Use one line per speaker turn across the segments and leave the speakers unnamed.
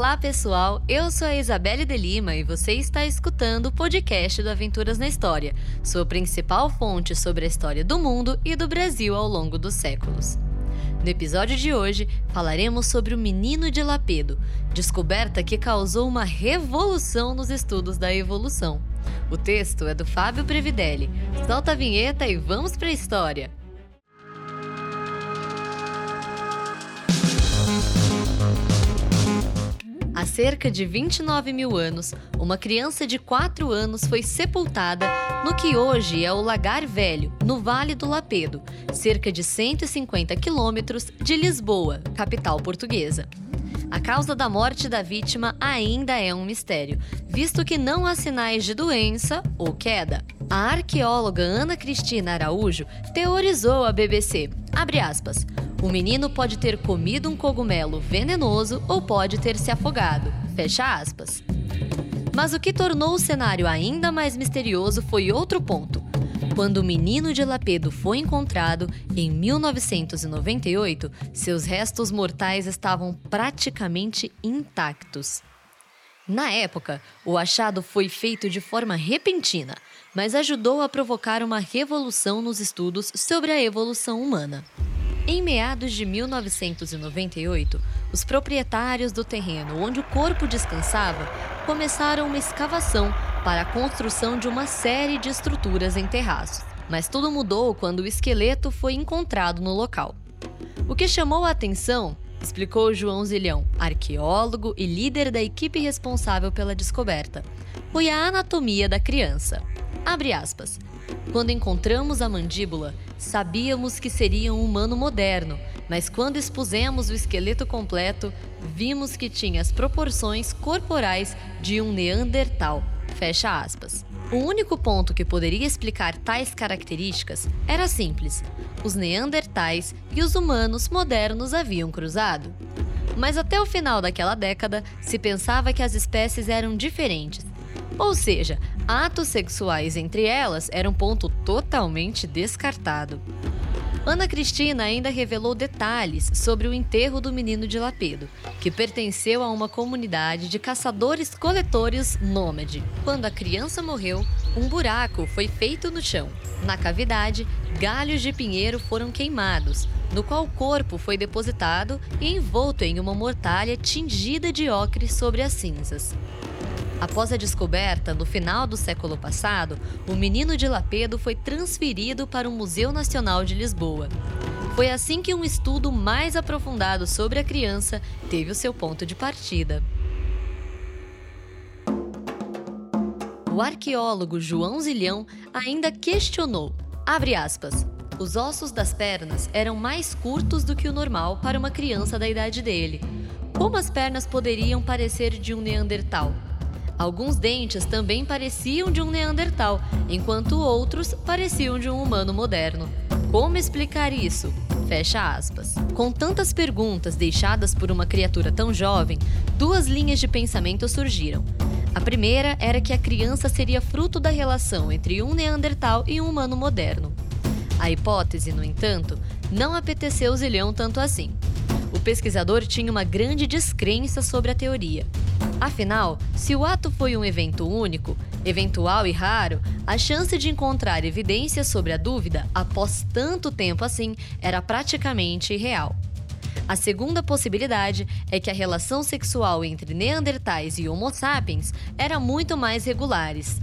Olá, pessoal! Eu sou a Isabelle de Lima e você está escutando o podcast do Aventuras na História, sua principal fonte sobre a história do mundo e do Brasil ao longo dos séculos. No episódio de hoje, falaremos sobre o Menino de Lapedo, descoberta que causou uma revolução nos estudos da evolução. O texto é do Fábio Previdelli. Solta a vinheta e vamos para a história! Cerca de 29 mil anos, uma criança de 4 anos foi sepultada no que hoje é o Lagar Velho, no Vale do Lapedo, cerca de 150 quilômetros de Lisboa, capital portuguesa. A causa da morte da vítima ainda é um mistério, visto que não há sinais de doença ou queda. A arqueóloga Ana Cristina Araújo teorizou à BBC, aspas, o menino pode ter comido um cogumelo venenoso ou pode ter se afogado. Fecha aspas. Mas o que tornou o cenário ainda mais misterioso foi outro ponto. Quando o menino de Lapedo foi encontrado, em 1998, seus restos mortais estavam praticamente intactos. Na época, o achado foi feito de forma repentina, mas ajudou a provocar uma revolução nos estudos sobre a evolução humana. Em meados de 1998, os proprietários do terreno onde o corpo descansava começaram uma escavação para a construção de uma série de estruturas em terraços. Mas tudo mudou quando o esqueleto foi encontrado no local. O que chamou a atenção, explicou João Zilhão, arqueólogo e líder da equipe responsável pela descoberta, foi a anatomia da criança. Abre aspas. Quando encontramos a mandíbula, sabíamos que seria um humano moderno, mas quando expusemos o esqueleto completo, vimos que tinha as proporções corporais de um Neandertal. Fecha aspas. O único ponto que poderia explicar tais características era simples: os Neandertais e os humanos modernos haviam cruzado. Mas até o final daquela década, se pensava que as espécies eram diferentes ou seja, atos sexuais entre elas era um ponto totalmente descartado. Ana Cristina ainda revelou detalhes sobre o enterro do menino de Lapedo, que pertenceu a uma comunidade de caçadores-coletores nômade. Quando a criança morreu, um buraco foi feito no chão. Na cavidade, galhos de pinheiro foram queimados, no qual o corpo foi depositado e envolto em uma mortalha tingida de ocre sobre as cinzas. Após a descoberta, no final do século passado, o menino de Lapedo foi transferido para o Museu Nacional de Lisboa. Foi assim que um estudo mais aprofundado sobre a criança teve o seu ponto de partida. O arqueólogo João Zilhão ainda questionou, aspas, os ossos das pernas eram mais curtos do que o normal para uma criança da idade dele. Como as pernas poderiam parecer de um Neandertal? Alguns dentes também pareciam de um Neandertal, enquanto outros pareciam de um humano moderno. Como explicar isso? Fecha aspas. Com tantas perguntas deixadas por uma criatura tão jovem, duas linhas de pensamento surgiram. A primeira era que a criança seria fruto da relação entre um Neandertal e um humano moderno. A hipótese, no entanto, não apeteceu Zilhão tanto assim. O pesquisador tinha uma grande descrença sobre a teoria. Afinal, se o ato foi um evento único, eventual e raro, a chance de encontrar evidências sobre a dúvida após tanto tempo assim era praticamente irreal. A segunda possibilidade é que a relação sexual entre Neandertais e Homo sapiens era muito mais regulares.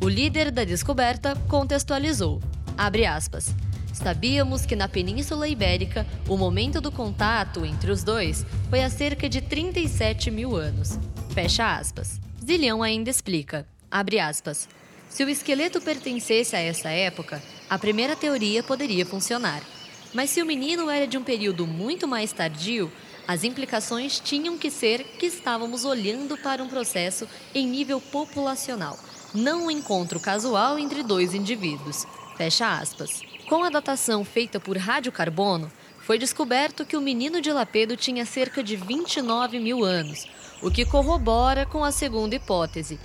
O líder da descoberta contextualizou. Abre aspas. Sabíamos que na Península Ibérica o momento do contato entre os dois foi há cerca de 37 mil anos. Fecha aspas. Zilhão ainda explica, abre aspas, se o esqueleto pertencesse a essa época, a primeira teoria poderia funcionar. Mas se o menino era de um período muito mais tardio, as implicações tinham que ser que estávamos olhando para um processo em nível populacional, não um encontro casual entre dois indivíduos. Fecha aspas. Com a datação feita por radiocarbono, foi descoberto que o menino de Lapedo tinha cerca de 29 mil anos, o que corrobora com a segunda hipótese.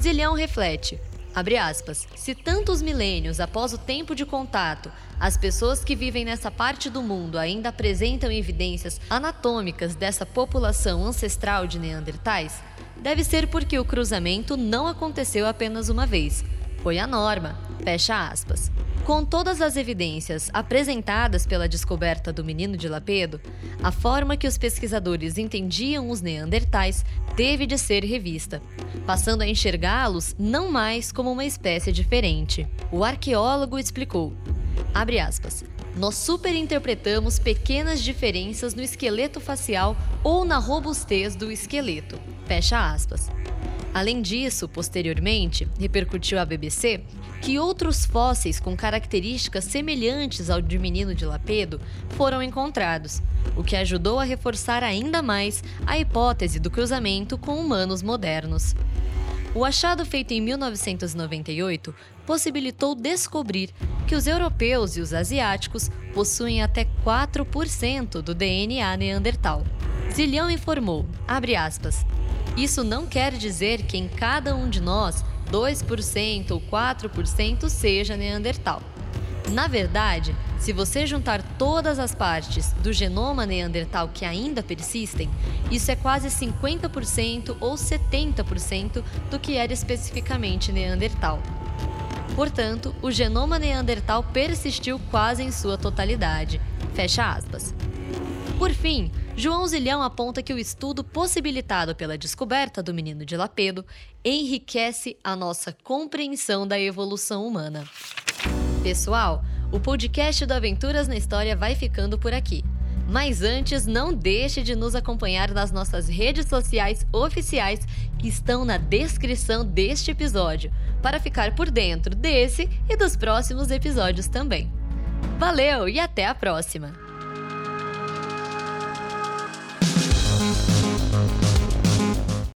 Zilhão reflete: Abre aspas. Se tantos milênios após o tempo de contato, as pessoas que vivem nessa parte do mundo ainda apresentam evidências anatômicas dessa população ancestral de Neandertais, deve ser porque o cruzamento não aconteceu apenas uma vez. Foi a norma. Fecha aspas. Com todas as evidências apresentadas pela descoberta do menino de Lapedo, a forma que os pesquisadores entendiam os neandertais teve de ser revista, passando a enxergá-los não mais como uma espécie diferente. O arqueólogo explicou: abre aspas. Nós superinterpretamos pequenas diferenças no esqueleto facial ou na robustez do esqueleto. Fecha aspas. Além disso, posteriormente, repercutiu à BBC que outros fósseis com características semelhantes ao de menino de Lapedo foram encontrados, o que ajudou a reforçar ainda mais a hipótese do cruzamento com humanos modernos. O achado feito em 1998 possibilitou descobrir que os europeus e os asiáticos possuem até 4% do DNA neandertal. Zilhão informou, aspas, isso não quer dizer que em cada um de nós 2% ou 4% seja Neandertal. Na verdade, se você juntar todas as partes do genoma Neandertal que ainda persistem, isso é quase 50% ou 70% do que era especificamente Neandertal. Portanto, o genoma Neandertal persistiu quase em sua totalidade. Fecha aspas. Por fim, João Zilhão aponta que o estudo possibilitado pela descoberta do menino de Lapedo enriquece a nossa compreensão da evolução humana. Pessoal, o podcast do Aventuras na História vai ficando por aqui. Mas antes, não deixe de nos acompanhar nas nossas redes sociais oficiais que estão na descrição deste episódio, para ficar por dentro desse e dos próximos episódios também. Valeu e até a próxima!